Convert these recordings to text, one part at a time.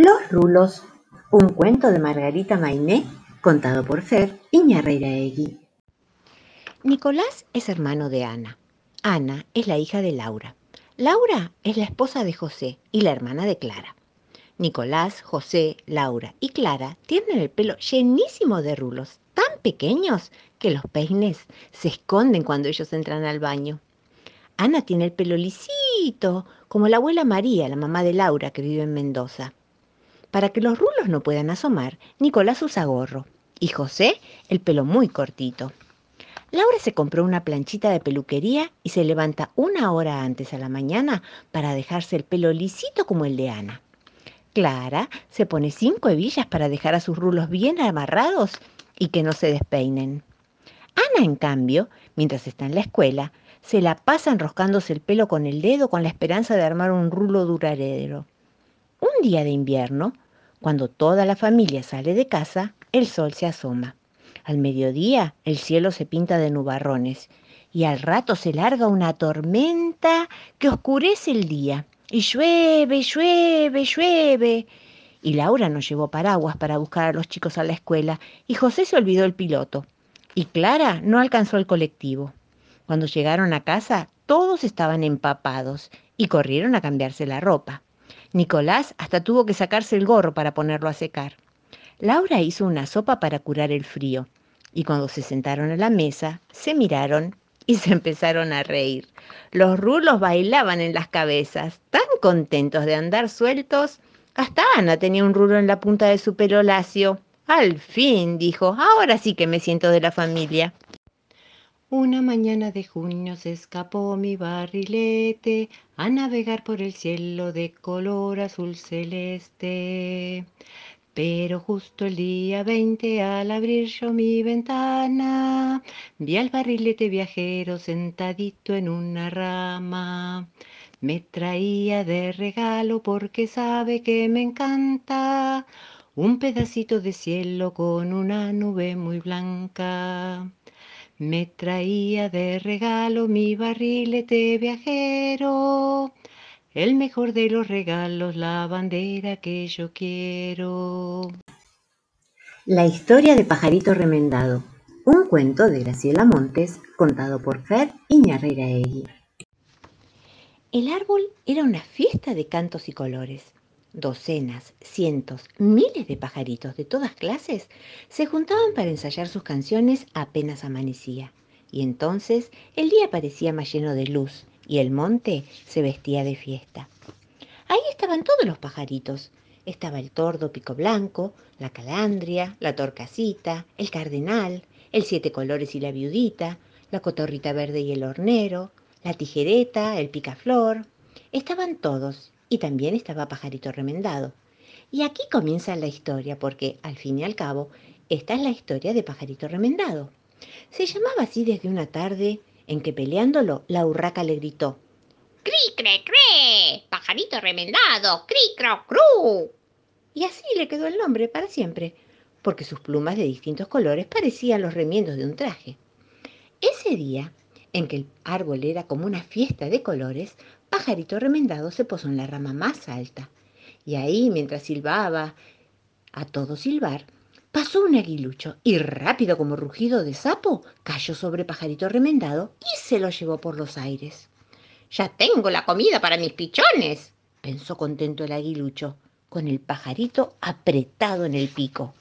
Los rulos, un cuento de Margarita Mainé, contado por Fer Iñarreiraegui. Nicolás es hermano de Ana. Ana es la hija de Laura. Laura es la esposa de José y la hermana de Clara. Nicolás, José, Laura y Clara tienen el pelo llenísimo de rulos, tan pequeños que los peines se esconden cuando ellos entran al baño. Ana tiene el pelo lisito, como la abuela María, la mamá de Laura, que vive en Mendoza. Para que los rulos no puedan asomar, Nicolás usa gorro y José el pelo muy cortito. Laura se compró una planchita de peluquería y se levanta una hora antes a la mañana para dejarse el pelo lisito como el de Ana. Clara se pone cinco hebillas para dejar a sus rulos bien amarrados y que no se despeinen. Ana, en cambio, mientras está en la escuela, se la pasa enroscándose el pelo con el dedo con la esperanza de armar un rulo duradero. Un día de invierno, cuando toda la familia sale de casa, el sol se asoma. Al mediodía el cielo se pinta de nubarrones y al rato se larga una tormenta que oscurece el día. Y llueve, llueve, llueve. Y Laura no llevó paraguas para buscar a los chicos a la escuela y José se olvidó el piloto. Y Clara no alcanzó el colectivo. Cuando llegaron a casa, todos estaban empapados y corrieron a cambiarse la ropa. Nicolás hasta tuvo que sacarse el gorro para ponerlo a secar. Laura hizo una sopa para curar el frío y cuando se sentaron a la mesa se miraron y se empezaron a reír. Los rulos bailaban en las cabezas, tan contentos de andar sueltos. Hasta Ana tenía un rulo en la punta de su pelo lacio. Al fin, dijo, ahora sí que me siento de la familia. Una mañana de junio se escapó mi barrilete a navegar por el cielo de color azul celeste. Pero justo el día 20 al abrir yo mi ventana, vi al barrilete viajero sentadito en una rama. Me traía de regalo porque sabe que me encanta un pedacito de cielo con una nube muy blanca. Me traía de regalo mi barrilete viajero, el mejor de los regalos, la bandera que yo quiero. La historia de Pajarito Remendado, un cuento de Graciela Montes, contado por Fer Iñarreiraegui. El árbol era una fiesta de cantos y colores. Docenas, cientos, miles de pajaritos de todas clases se juntaban para ensayar sus canciones apenas amanecía. Y entonces el día parecía más lleno de luz y el monte se vestía de fiesta. Ahí estaban todos los pajaritos. Estaba el tordo pico blanco, la calandria, la torcasita, el cardenal, el siete colores y la viudita, la cotorrita verde y el hornero, la tijereta, el picaflor. Estaban todos y también estaba Pajarito Remendado. Y aquí comienza la historia, porque al fin y al cabo, esta es la historia de Pajarito Remendado. Se llamaba así desde una tarde en que peleándolo, la urraca le gritó: ¡Cri, cre, cre! ¡Pajarito remendado! ¡Cri, cro, cru! Y así le quedó el nombre para siempre, porque sus plumas de distintos colores parecían los remiendos de un traje. Ese día, en que el árbol era como una fiesta de colores, Pajarito Remendado se posó en la rama más alta. Y ahí, mientras silbaba a todo silbar, pasó un aguilucho y rápido como rugido de sapo cayó sobre Pajarito Remendado y se lo llevó por los aires. Ya tengo la comida para mis pichones, pensó contento el aguilucho, con el pajarito apretado en el pico.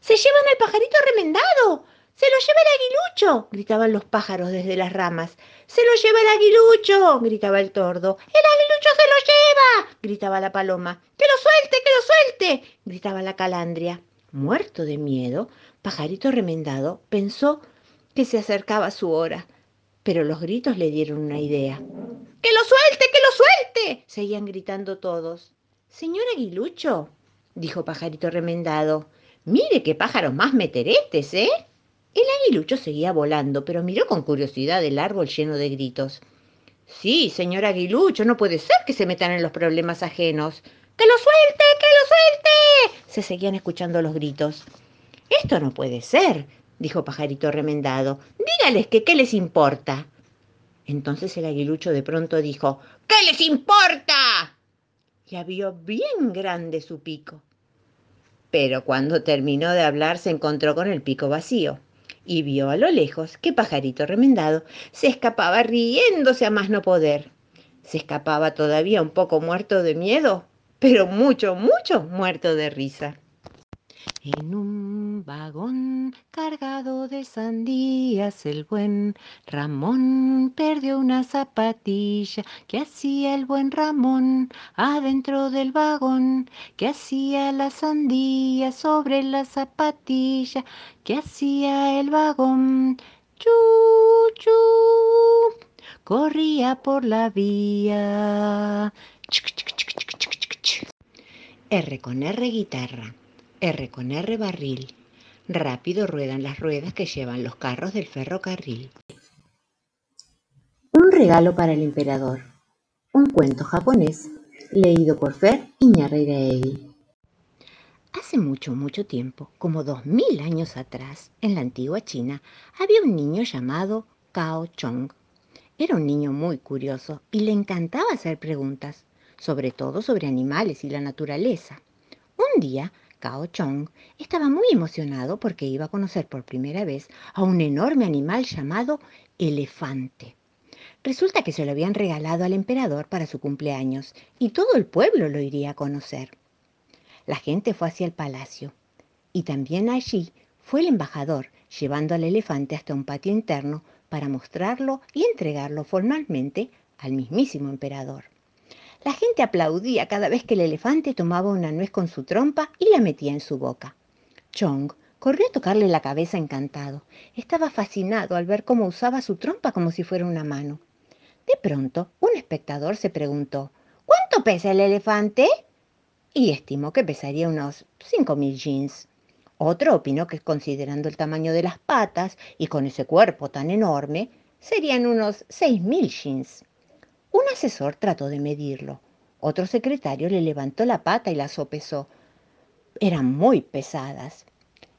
¡Se llevan al pajarito remendado! ¡Se lo lleva el aguilucho! gritaban los pájaros desde las ramas. ¡Se lo lleva el aguilucho! gritaba el tordo. ¡El aguilucho se lo lleva! gritaba la paloma. ¡Que lo suelte, que lo suelte! gritaba la calandria. Muerto de miedo, Pajarito Remendado pensó que se acercaba su hora, pero los gritos le dieron una idea. ¡Que lo suelte, que lo suelte! seguían gritando todos. Señor Aguilucho, dijo Pajarito Remendado, mire qué pájaros más meteretes, ¿eh? El aguilucho seguía volando, pero miró con curiosidad el árbol lleno de gritos. Sí, señor aguilucho, no puede ser que se metan en los problemas ajenos. ¡Que lo suelte, que lo suelte! Se seguían escuchando los gritos. Esto no puede ser, dijo Pajarito Remendado. Dígales que qué les importa. Entonces el aguilucho de pronto dijo, ¿Qué les importa? y vio bien grande su pico. Pero cuando terminó de hablar se encontró con el pico vacío y vio a lo lejos que Pajarito Remendado se escapaba riéndose a más no poder. Se escapaba todavía un poco muerto de miedo, pero mucho, mucho muerto de risa. En un vagón cargado de sandías el buen Ramón perdió una zapatilla que hacía el buen Ramón adentro del vagón, que hacía la sandía sobre la zapatilla, que hacía el vagón. Chu, chu, corría por la vía. R con R guitarra. R con R barril. Rápido ruedan las ruedas que llevan los carros del ferrocarril. Un regalo para el emperador. Un cuento japonés leído por Fer Iñarreiraegui. Hace mucho, mucho tiempo, como dos mil años atrás, en la antigua China, había un niño llamado Cao Chong. Era un niño muy curioso y le encantaba hacer preguntas, sobre todo sobre animales y la naturaleza. Un día Cao Chong estaba muy emocionado porque iba a conocer por primera vez a un enorme animal llamado elefante. Resulta que se lo habían regalado al emperador para su cumpleaños y todo el pueblo lo iría a conocer. La gente fue hacia el palacio y también allí fue el embajador llevando al elefante hasta un patio interno para mostrarlo y entregarlo formalmente al mismísimo emperador. La gente aplaudía cada vez que el elefante tomaba una nuez con su trompa y la metía en su boca. Chong corrió a tocarle la cabeza encantado. Estaba fascinado al ver cómo usaba su trompa como si fuera una mano. De pronto, un espectador se preguntó, ¿cuánto pesa el elefante? Y estimó que pesaría unos cinco mil jeans. Otro opinó que considerando el tamaño de las patas y con ese cuerpo tan enorme, serían unos seis mil jeans. Un asesor trató de medirlo. Otro secretario le levantó la pata y la sopesó. Eran muy pesadas.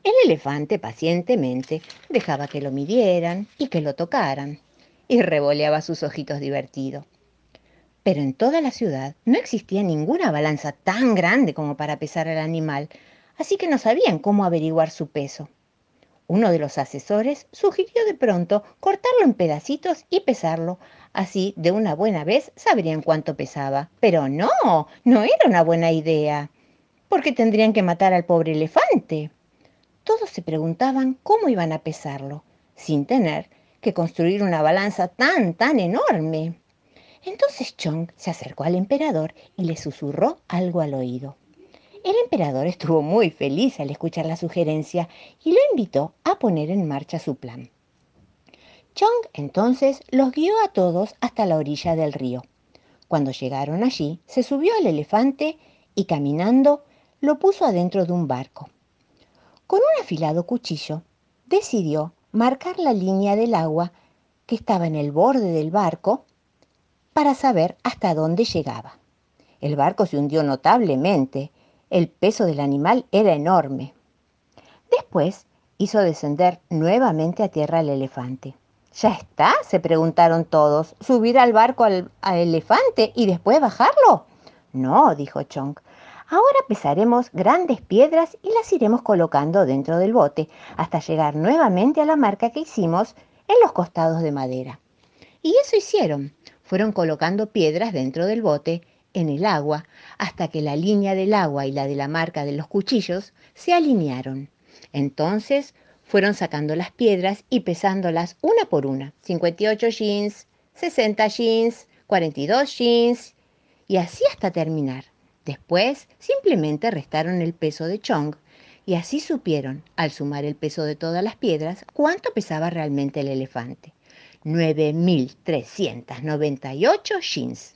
El elefante pacientemente dejaba que lo midieran y que lo tocaran, y revoleaba sus ojitos divertido. Pero en toda la ciudad no existía ninguna balanza tan grande como para pesar al animal, así que no sabían cómo averiguar su peso. Uno de los asesores sugirió de pronto cortarlo en pedacitos y pesarlo. Así, de una buena vez, sabrían cuánto pesaba. Pero no, no era una buena idea, porque tendrían que matar al pobre elefante. Todos se preguntaban cómo iban a pesarlo, sin tener que construir una balanza tan, tan enorme. Entonces Chong se acercó al emperador y le susurró algo al oído. El emperador estuvo muy feliz al escuchar la sugerencia y lo invitó a poner en marcha su plan. Chong entonces los guió a todos hasta la orilla del río. Cuando llegaron allí, se subió al elefante y caminando lo puso adentro de un barco. Con un afilado cuchillo, decidió marcar la línea del agua que estaba en el borde del barco para saber hasta dónde llegaba. El barco se hundió notablemente el peso del animal era enorme. Después hizo descender nuevamente a tierra al elefante. ¿Ya está? se preguntaron todos. ¿Subir al barco al, al, elefante y después bajarlo? No, dijo Chong. Ahora pesaremos grandes piedras y las iremos colocando dentro del bote hasta llegar nuevamente a la marca que hicimos en los costados de madera. Y eso hicieron. Fueron colocando piedras dentro del bote en el agua hasta que la línea del agua y la de la marca de los cuchillos se alinearon. Entonces fueron sacando las piedras y pesándolas una por una. 58 jeans, 60 jeans, 42 jeans y así hasta terminar. Después simplemente restaron el peso de Chong y así supieron, al sumar el peso de todas las piedras, cuánto pesaba realmente el elefante. 9.398 jeans.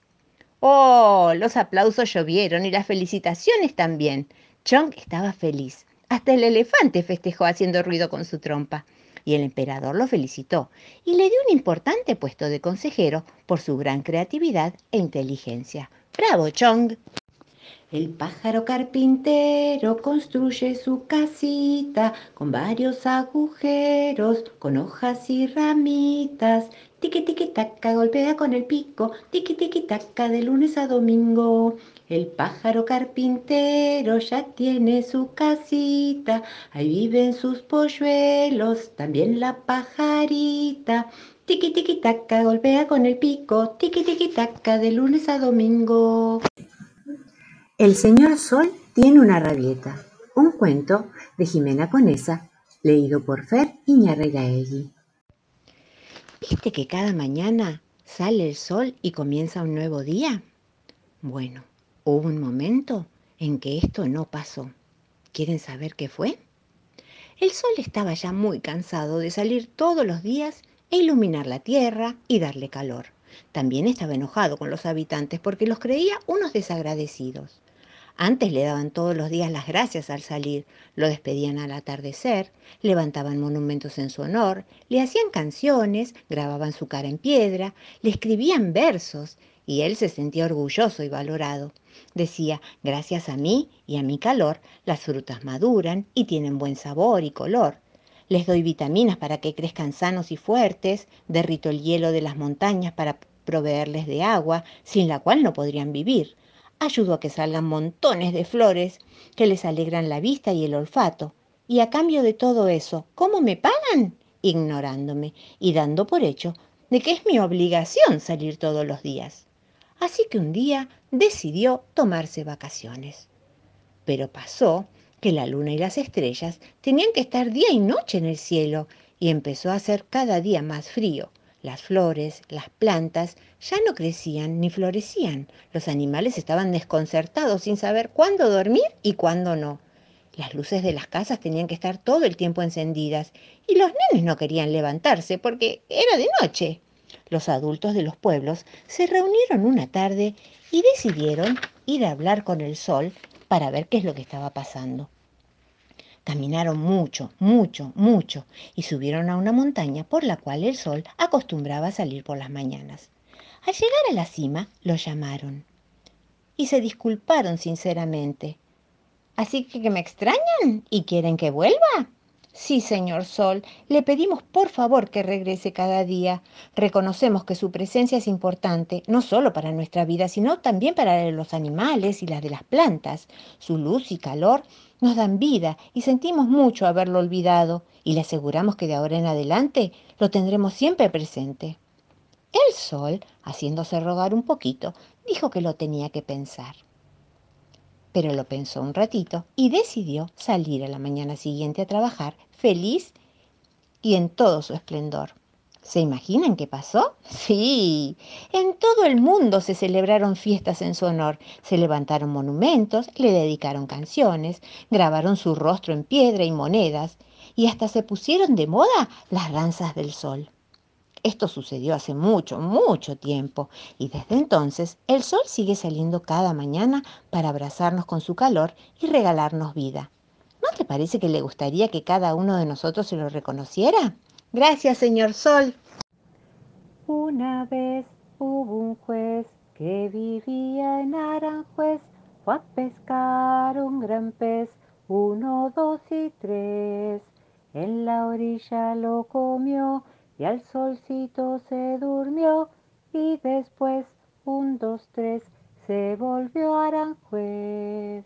Oh, los aplausos llovieron y las felicitaciones también. Chong estaba feliz. Hasta el elefante festejó haciendo ruido con su trompa. Y el emperador lo felicitó y le dio un importante puesto de consejero por su gran creatividad e inteligencia. ¡Bravo, Chong! El pájaro carpintero construye su casita con varios agujeros, con hojas y ramitas. Tiki tiki taca golpea con el pico, tiki tiki taca de lunes a domingo. El pájaro carpintero ya tiene su casita, ahí viven sus polluelos, también la pajarita. Tiki tiki taca, golpea con el pico, tiki tiki taca, de lunes a domingo. El señor Sol tiene una rabieta, un cuento de Jimena Conesa, leído por Fer Iñarregaegui. ¿Viste que cada mañana sale el sol y comienza un nuevo día? Bueno, hubo un momento en que esto no pasó. ¿Quieren saber qué fue? El sol estaba ya muy cansado de salir todos los días e iluminar la tierra y darle calor. También estaba enojado con los habitantes porque los creía unos desagradecidos. Antes le daban todos los días las gracias al salir, lo despedían al atardecer, levantaban monumentos en su honor, le hacían canciones, grababan su cara en piedra, le escribían versos y él se sentía orgulloso y valorado. Decía, gracias a mí y a mi calor, las frutas maduran y tienen buen sabor y color. Les doy vitaminas para que crezcan sanos y fuertes, derrito el hielo de las montañas para proveerles de agua, sin la cual no podrían vivir ayudo a que salgan montones de flores que les alegran la vista y el olfato. Y a cambio de todo eso, ¿cómo me pagan? Ignorándome y dando por hecho de que es mi obligación salir todos los días. Así que un día decidió tomarse vacaciones. Pero pasó que la luna y las estrellas tenían que estar día y noche en el cielo y empezó a hacer cada día más frío las flores, las plantas ya no crecían ni florecían. Los animales estaban desconcertados sin saber cuándo dormir y cuándo no. Las luces de las casas tenían que estar todo el tiempo encendidas y los nenes no querían levantarse porque era de noche. Los adultos de los pueblos se reunieron una tarde y decidieron ir a hablar con el sol para ver qué es lo que estaba pasando. Caminaron mucho, mucho, mucho y subieron a una montaña por la cual el sol acostumbraba a salir por las mañanas. Al llegar a la cima, lo llamaron y se disculparon sinceramente. ¿Así que, me extrañan y quieren que vuelva? Sí, señor Sol, le pedimos por favor que regrese cada día. Reconocemos que su presencia es importante, no solo para nuestra vida, sino también para los animales y las de las plantas. Su luz y calor nos dan vida y sentimos mucho haberlo olvidado y le aseguramos que de ahora en adelante lo tendremos siempre presente. El Sol, haciéndose rogar un poquito, dijo que lo tenía que pensar pero lo pensó un ratito y decidió salir a la mañana siguiente a trabajar feliz y en todo su esplendor. ¿Se imaginan qué pasó? Sí, en todo el mundo se celebraron fiestas en su honor, se levantaron monumentos, le dedicaron canciones, grabaron su rostro en piedra y monedas, y hasta se pusieron de moda las danzas del sol. Esto sucedió hace mucho, mucho tiempo y desde entonces el sol sigue saliendo cada mañana para abrazarnos con su calor y regalarnos vida. ¿No te parece que le gustaría que cada uno de nosotros se lo reconociera? Gracias, señor Sol. Una vez hubo un juez que vivía en Aranjuez, fue a pescar un gran pez, uno, dos y tres. En la orilla lo comió y al solcito se durmió y después un, dos, tres se volvió Aranjuez.